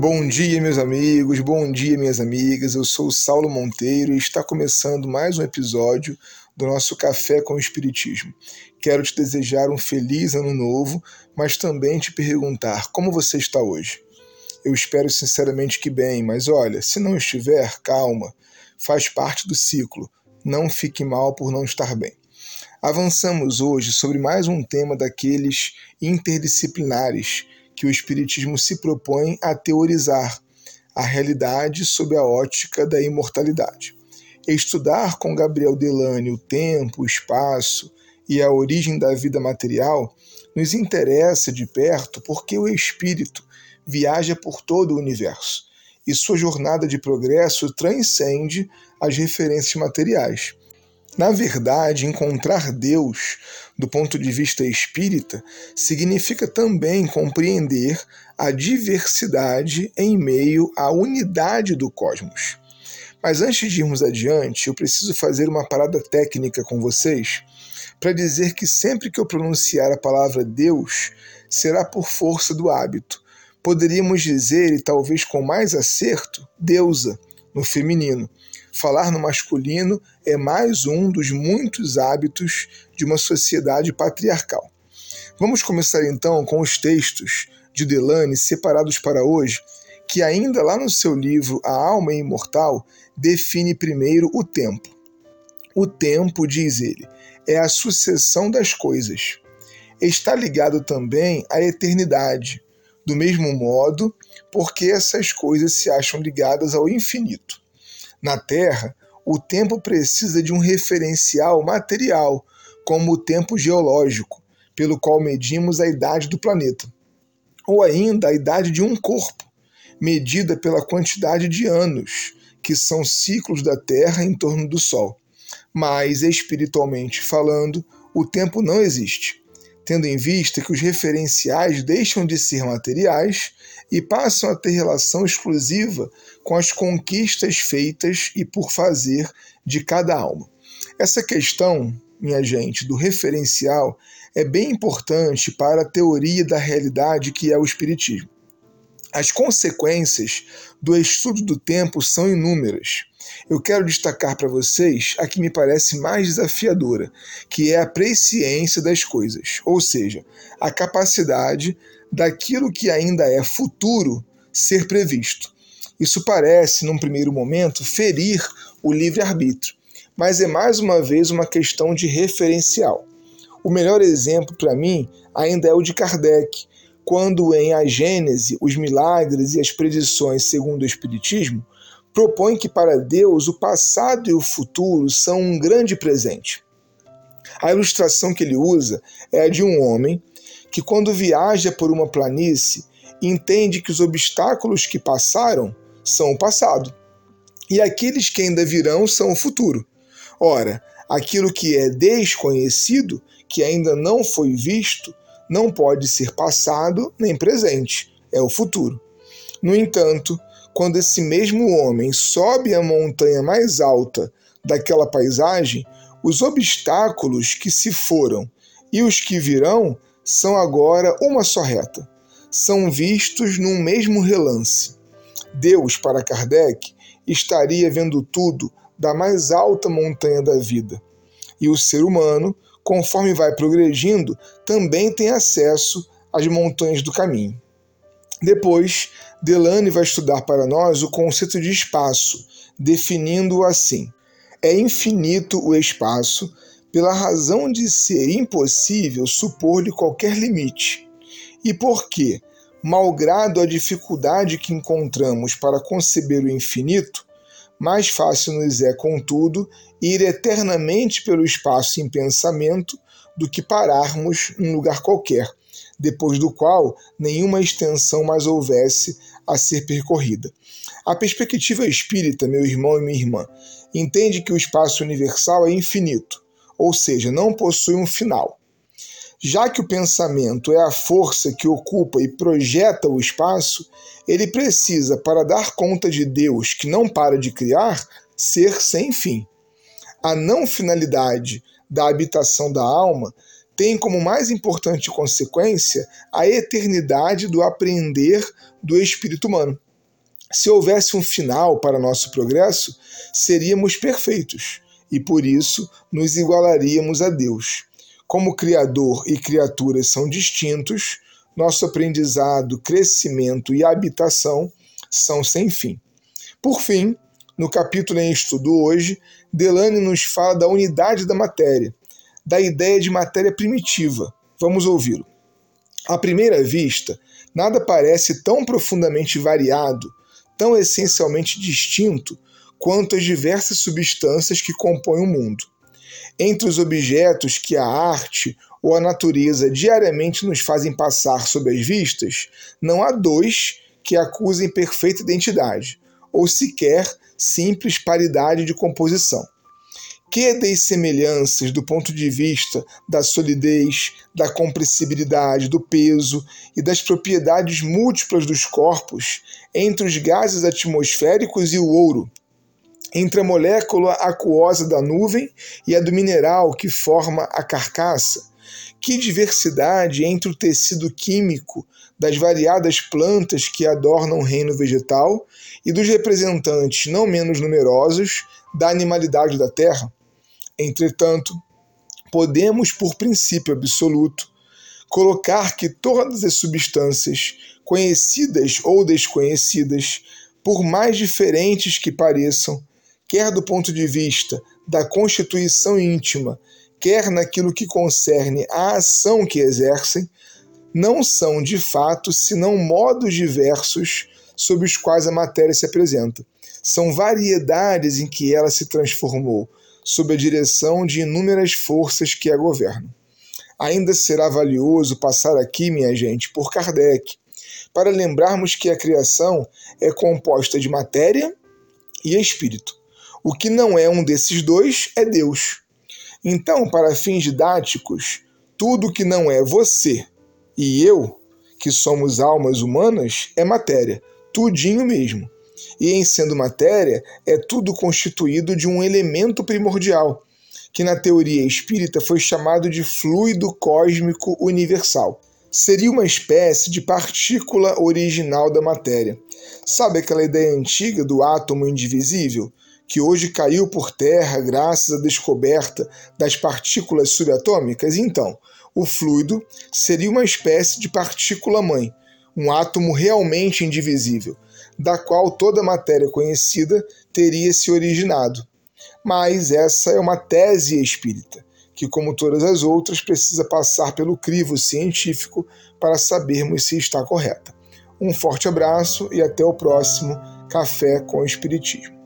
Bom dia, meus amigos, bom dia, minhas amigas. Eu sou o Saulo Monteiro e está começando mais um episódio do nosso Café com o Espiritismo. Quero te desejar um feliz ano novo, mas também te perguntar como você está hoje. Eu espero sinceramente que bem, mas olha, se não estiver, calma, faz parte do ciclo. Não fique mal por não estar bem. Avançamos hoje sobre mais um tema daqueles interdisciplinares que o Espiritismo se propõe a teorizar a realidade sob a ótica da imortalidade. Estudar com Gabriel Delane o tempo, o espaço e a origem da vida material nos interessa de perto porque o espírito viaja por todo o universo e sua jornada de progresso transcende as referências materiais. Na verdade, encontrar Deus do ponto de vista espírita significa também compreender a diversidade em meio à unidade do cosmos. Mas antes de irmos adiante, eu preciso fazer uma parada técnica com vocês para dizer que sempre que eu pronunciar a palavra Deus, será por força do hábito. Poderíamos dizer, e talvez com mais acerto, deusa, no feminino falar no masculino é mais um dos muitos hábitos de uma sociedade patriarcal. Vamos começar então com os textos de Delane separados para hoje, que ainda lá no seu livro A Alma Imortal define primeiro o tempo. O tempo, diz ele, é a sucessão das coisas. Está ligado também à eternidade, do mesmo modo, porque essas coisas se acham ligadas ao infinito. Na Terra, o tempo precisa de um referencial material, como o tempo geológico, pelo qual medimos a idade do planeta, ou ainda a idade de um corpo, medida pela quantidade de anos, que são ciclos da Terra em torno do Sol. Mas, espiritualmente falando, o tempo não existe tendo em vista que os referenciais deixam de ser materiais e passam a ter relação exclusiva com as conquistas feitas e por fazer de cada alma. Essa questão, minha gente, do referencial é bem importante para a teoria da realidade que é o Espiritismo. As consequências do estudo do tempo são inúmeras. Eu quero destacar para vocês a que me parece mais desafiadora, que é a presciência das coisas, ou seja, a capacidade daquilo que ainda é futuro ser previsto. Isso parece, num primeiro momento, ferir o livre-arbítrio, mas é mais uma vez uma questão de referencial. O melhor exemplo para mim ainda é o de Kardec, quando em A Gênese, os milagres e as predições segundo o Espiritismo propõe que para Deus o passado e o futuro são um grande presente. A ilustração que ele usa é a de um homem que, quando viaja por uma planície, entende que os obstáculos que passaram são o passado e aqueles que ainda virão são o futuro. Ora, aquilo que é desconhecido, que ainda não foi visto, não pode ser passado nem presente, é o futuro. No entanto, quando esse mesmo homem sobe a montanha mais alta daquela paisagem, os obstáculos que se foram e os que virão são agora uma só reta. São vistos num mesmo relance. Deus, para Kardec, estaria vendo tudo da mais alta montanha da vida. E o ser humano conforme vai progredindo, também tem acesso às montanhas do caminho. Depois, Delane vai estudar para nós o conceito de espaço, definindo-o assim: é infinito o espaço, pela razão de ser impossível supor-lhe qualquer limite. E porque, malgrado a dificuldade que encontramos para conceber o infinito, mais fácil nos é, contudo, ir eternamente pelo espaço em pensamento do que pararmos em lugar qualquer, depois do qual nenhuma extensão mais houvesse a ser percorrida. A perspectiva espírita, meu irmão e minha irmã, entende que o espaço universal é infinito, ou seja, não possui um final. Já que o pensamento é a força que ocupa e projeta o espaço, ele precisa, para dar conta de Deus que não para de criar, ser sem fim. A não finalidade da habitação da alma tem como mais importante consequência a eternidade do aprender do espírito humano. Se houvesse um final para nosso progresso, seríamos perfeitos e por isso nos igualaríamos a Deus. Como Criador e criaturas são distintos, nosso aprendizado, crescimento e habitação são sem fim. Por fim, no capítulo em estudo hoje, Delane nos fala da unidade da matéria, da ideia de matéria primitiva. Vamos ouvi-lo. À primeira vista, nada parece tão profundamente variado, tão essencialmente distinto quanto as diversas substâncias que compõem o mundo. Entre os objetos que a arte ou a natureza diariamente nos fazem passar sob as vistas, não há dois que acusem perfeita identidade, ou sequer simples paridade de composição. Que das semelhanças do ponto de vista da solidez, da compressibilidade, do peso e das propriedades múltiplas dos corpos entre os gases atmosféricos e o ouro, entre a molécula aquosa da nuvem e a do mineral que forma a carcaça, que diversidade entre o tecido químico das variadas plantas que adornam o reino vegetal e dos representantes não menos numerosos da animalidade da terra. Entretanto, podemos, por princípio absoluto, colocar que todas as substâncias, conhecidas ou desconhecidas, por mais diferentes que pareçam, quer do ponto de vista da constituição íntima, quer naquilo que concerne à ação que exercem, não são de fato senão modos diversos sob os quais a matéria se apresenta. São variedades em que ela se transformou, sob a direção de inúmeras forças que a governam. Ainda será valioso passar aqui, minha gente, por Kardec, para lembrarmos que a criação é composta de matéria e espírito. O que não é um desses dois é Deus. Então, para fins didáticos, tudo que não é você e eu, que somos almas humanas, é matéria, tudinho mesmo. E em sendo matéria, é tudo constituído de um elemento primordial, que na teoria espírita foi chamado de fluido cósmico universal. Seria uma espécie de partícula original da matéria. Sabe aquela ideia antiga do átomo indivisível? Que hoje caiu por terra graças à descoberta das partículas subatômicas? Então, o fluido seria uma espécie de partícula-mãe, um átomo realmente indivisível, da qual toda matéria conhecida teria se originado. Mas essa é uma tese espírita, que, como todas as outras, precisa passar pelo crivo científico para sabermos se está correta. Um forte abraço e até o próximo Café com Espiritismo.